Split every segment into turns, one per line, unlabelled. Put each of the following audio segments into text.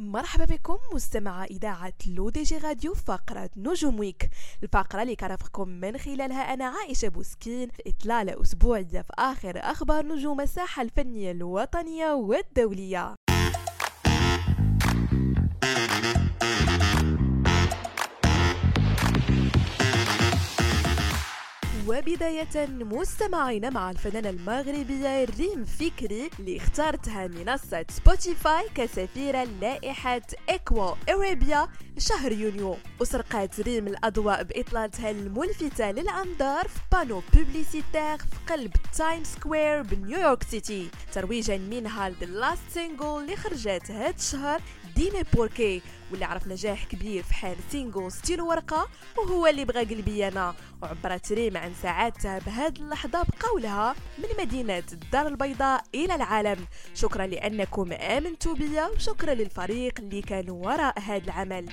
مرحبا بكم مستمعي إذاعة L'ODJ Radio فقرة نجوم Week. الفقرة اللي كرفقكم من خلالها أنا عائشة بوسكين. في إطلالة أسبوعية في آخر أخبار نجوم الساحة الفنية الوطنية والدولية. وبداية مستمعين مع الفنانة المغربية ريم فكري اللي اختارتها منصة Spotify كسفيرة لائحة إكوا إريبيا شهر يونيو. وسرقت ريم الأضواء بإطلالتها الملفتة للأنظار في بانو بوبليسيتير في قلب تايم سكوير بنيويورك سيتي. ترويجا منها لذا لاست سينجل اللي خرجت هاد الشهر ديمي بوركي. واللي عرف نجاح كبير في حال سينجل ستيل ورقة وهو اللي بغى قلبي أنا وعبرت ريم عن سعادتها بهذه اللحظة بقولها من مدينة الدار البيضاء إلى العالم. شكرا لأنكم آمنتوا بيا وشكرا للفريق اللي كان وراء هذا العمل.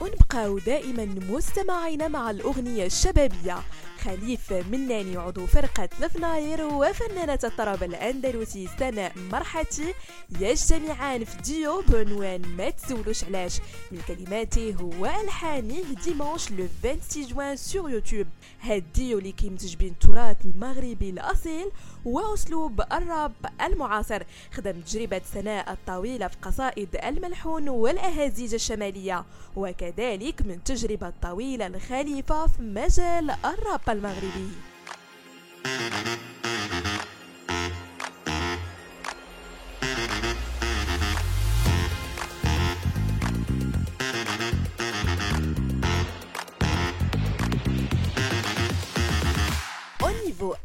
ونبقاو دائما مستمعين مع الأغنية الشبابية. خليف مناني عضو فرقة الفناير وفنانة الطرب الأندلسي سناء مرحتي يجتمعان في ديو بعنوان ما تسولوش علاش؟ من كلماته وألحانه dimanche le 26 juin sur YouTube هاد ديو اللي كيمتج بين التراث المغربي الأصيل وأسلوب الراب المعاصر. خدم تجربة سناء الطويلة في قصائد الملحون والأهازيج الشمالية. وكذلك من تجربة طويلة الخليفة في مجال الراب. المغربي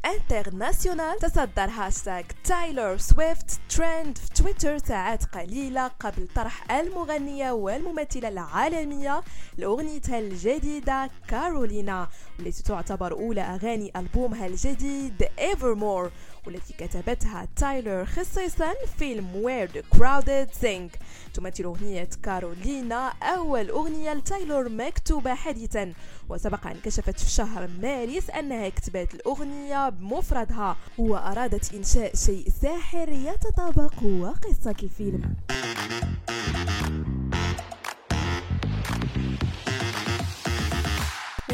International تصدر هاشتاغ تايلور سويفت ترند في تويتر ساعات قليلة قبل طرح المغنية والممثلة العالمية لأغنيتها الجديدة كارولينا والتي تعتبر أولى أغاني ألبومها الجديد Evermore. والتي كتبتها تايلور خصيصا فيلم Where the Crawdads Sing تمثل أغنية كارولينا أول أغنية لتايلور مكتوبة حديثا. وسبق أن كشفت في شهر مارس أنها كتبت الأغنية بمفردها وأرادت إنشاء شيء ساحر يتطابق وقصة الفيلم.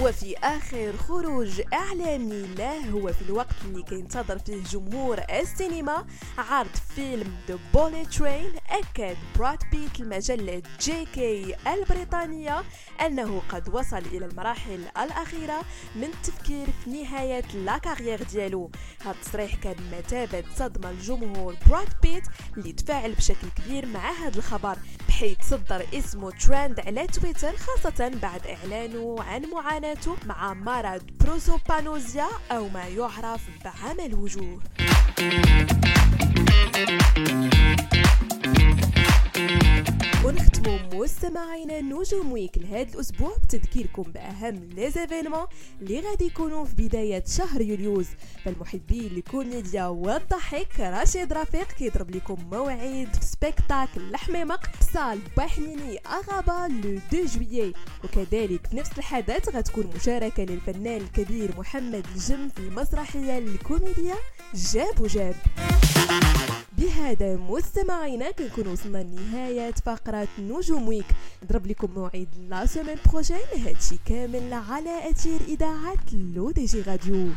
وفي آخر خروج إعلامي له هو في الوقت اللي كينتظر فيه جمهور السينما عرض فيلم The Bullet Train أكد براد بيت المجلة GQ البريطانية أنه قد وصل إلى المراحل الأخيرة من التفكير في نهاية la carrière ديالو. هذا التصريح كان مثابة صدمة الجمهور براد بيت اللي تفاعل بشكل كبير مع هذا الخبر. بحيث تصدر اسمه ترند على تويتر خاصة بعد إعلانه عن معاناته مع مرض prosopagnosia أو ما يعرف بعمى الوجوه. مستمعينا نجوم Week لهذا الأسبوع بتذكيركم بأهم les événements اللي غادي يكونوا في بداية شهر يوليوز فالمحبين الكوميديا والضحك رشيد رفيق كيضرب لكم موعد في spectacle الحميمق salle بحنيني à Rabat le 2 juillet. وكذلك في نفس الحدث غتكون مشاركة للفنان الكبير محمد الجم في المسرحيه الكوميديا جاب وجاب. بهذا مستمعينا كنكون وصلنا لنهاية فقرة نجوم Week. نضرب لكم موعد la semaine prochaine. هادشي كامل على أثير إذاعة L'ODJ Radio.